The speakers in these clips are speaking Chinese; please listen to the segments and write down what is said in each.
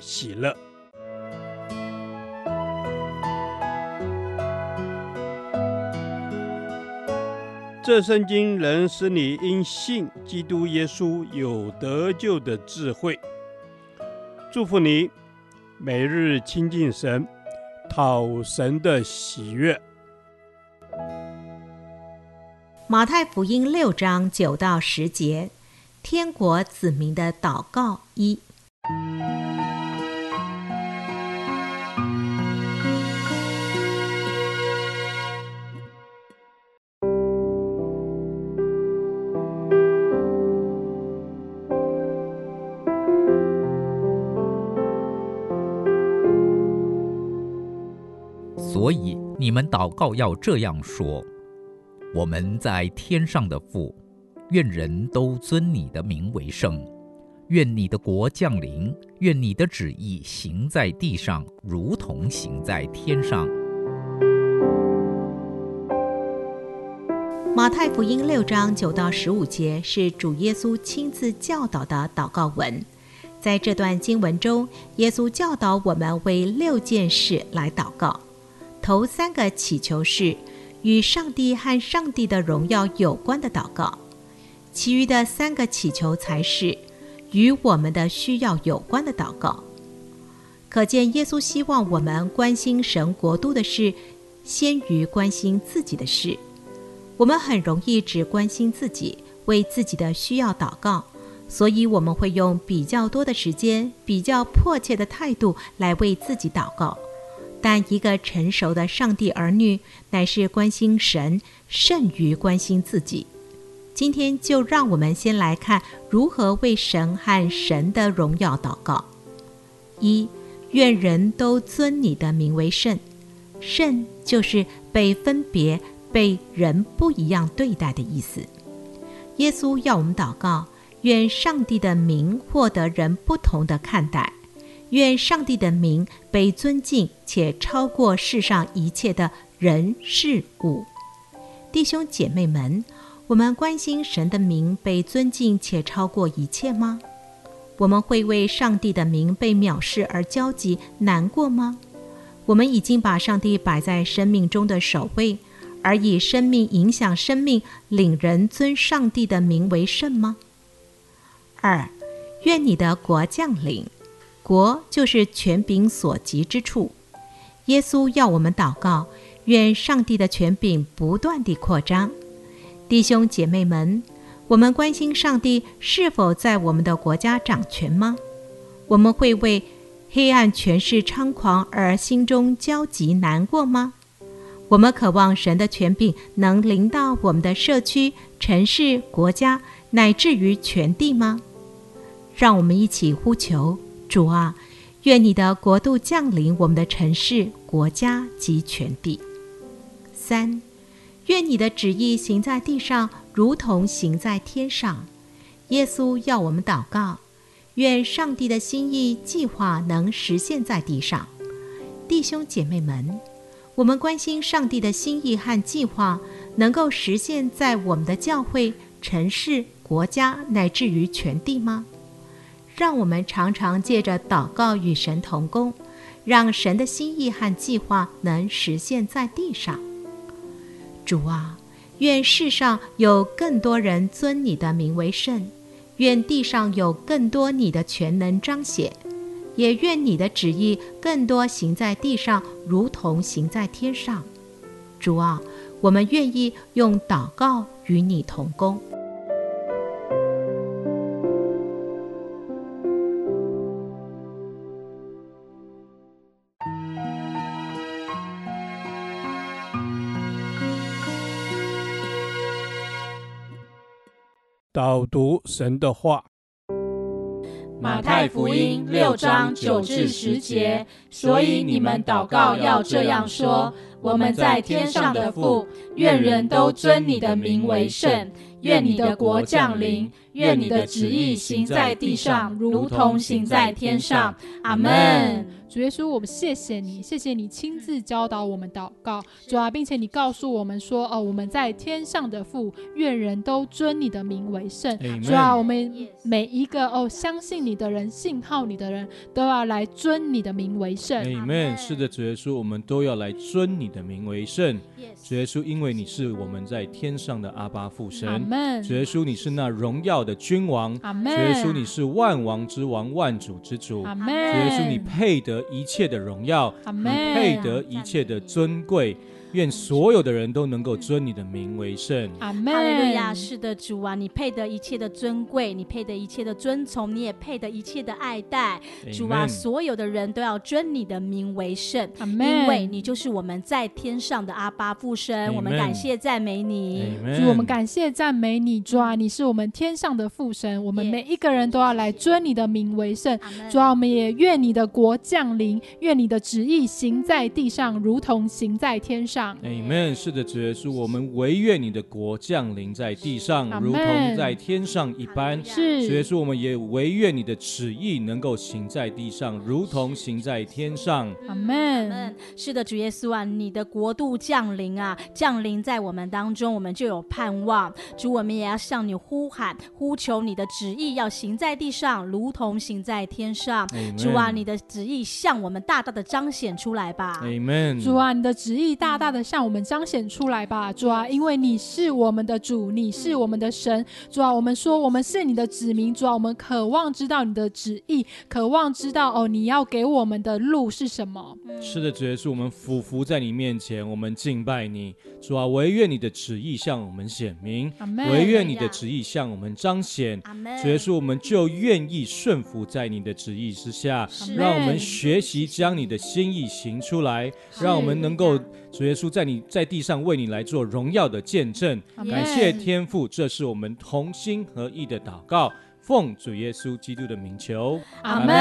喜乐。这圣经能使你因信基督耶稣有得救的智慧。祝福你，每日亲近神，讨神的喜悦。马太福音六章九到十节，天国子民的祷告一。所以你们祷告要这样说：我们在天上的父，愿人都尊你的名为圣。愿你的国降临，愿你的旨意行在地上，如同行在天上。马太福音六章九到十五节是主耶稣亲自教导的祷告文。在这段经文中，耶稣教导我们为六件事来祷告。头三个祈求是与上帝和上帝的荣耀有关的祷告，其余的三个祈求才是。与我们的需要有关的祷告，可见耶稣希望我们关心神国度的事，先于关心自己的事。我们很容易只关心自己，为自己的需要祷告，所以我们会用比较多的时间、比较迫切的态度来为自己祷告。但一个成熟的上帝儿女，乃是关心神，甚于关心自己。今天就让我们先来看如何为神和神的荣耀祷告。一，愿人都尊你的名为圣，圣就是被分别、被人不一样对待的意思。耶稣要我们祷告，愿上帝的名获得人不同的看待，愿上帝的名被尊敬且超过世上一切的人事物。弟兄姐妹们。我们关心神的名被尊敬且超过一切吗？我们会为上帝的名被藐视而焦急难过吗？我们已经把上帝摆在生命中的首位，而以生命影响生命，领人尊上帝的名为圣吗？二，愿你的国降临，国就是权柄所及之处。耶稣要我们祷告，愿上帝的权柄不断地扩张。弟兄姐妹们，我们关心上帝是否在我们的国家掌权吗？我们会为黑暗权势猖狂而心中焦急难过吗？我们渴望神的权柄能临到我们的社区、城市、国家，乃至于全地吗？让我们一起呼求主啊，愿你的国度降临我们的城市、国家及全地。三。愿你的旨意行在地上，如同行在天上。耶稣要我们祷告，愿上帝的心意计划能实现在地上。弟兄姐妹们，我们关心上帝的心意和计划能够实现在我们的教会、城市、国家，乃至于全地吗？让我们常常借着祷告与神同工，让神的心意和计划能实现在地上。主啊，愿世上有更多人尊你的名为圣，愿地上有更多你的全能彰显，也愿你的旨意更多行在地上，如同行在天上。主啊，我们愿意用祷告与你同工。导读神的话，马太福音六章九至十节，所以你们祷告要这样说：我们在天上的父，愿人都尊你的名为圣，愿你的国降临，愿你的旨意行在地上，如同行在天上。阿门。主耶稣，我们谢谢你，谢谢你亲自教导我们祷告，主啊，并且你告诉我们说，哦，我们在天上的父，愿人都尊你的名为圣。主啊，我们每一个哦相信你的人、信靠你的人都要来尊你的名为圣。阿门。是的，主耶稣，我们都要来尊你的名为圣。主耶稣，因为你是我们在天上的阿巴父神。主耶稣，你是那荣耀的君王。主耶稣，你是万王之王、万主之主。主耶稣，你配得。一切的荣耀，你配得一切的尊贵。愿所有的人都能够尊你的名为圣。阿门。哈利路亚！是的，主啊，你配得一切的尊贵，你配得一切的尊崇，你也配得一切的爱戴。主啊，所有的人都要尊你的名为圣。阿门。因为你就是我们在天上的阿巴父神，我们感谢赞美你。主，我们感谢赞美你。主啊，你是我们天上的父神，我们每一个人都要来尊你的名为圣。主啊，我们也愿你的国降临，愿你的旨意行在地上，如同行在天上。Amen。是的，主耶稣，我们唯愿你的国降临在地上，如同在天上一般。是，主耶稣，我们也唯愿你的旨意能够行在地上，如同行在天上。amen。是的，主耶稣啊，你的国度降临啊，降临在我们当中，我们就有盼望。主，我们也要向你呼喊，呼求你的旨意要行在地上，如同行在天上。主啊，你的旨意向我们大大的彰显出来吧。Amen。主啊，你的旨意大大的向我们彰显出来吧，主啊，因为你是我们的主，你是我们的神，主啊，我们说我们是你的子民，主啊，我们渴望知道你的旨意，渴望知道哦，你要给我们的路是什么？是的，主耶稣，我们俯伏在你面前，我们敬拜你，主啊，唯愿你的旨意向我们显明，唯愿你的旨意向我们彰显，主耶稣，我们就愿意顺服在你的旨意之下，让我们学习将你的心意行出来，让我们能够。主耶稣在你在地上为你来做荣耀的见证，感谢天父，这是我们同心合意的祷告，奉主耶稣基督的名求，阿门。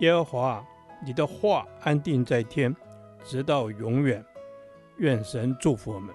耶和华，你的话安定在天，直到永远。愿神祝福我们。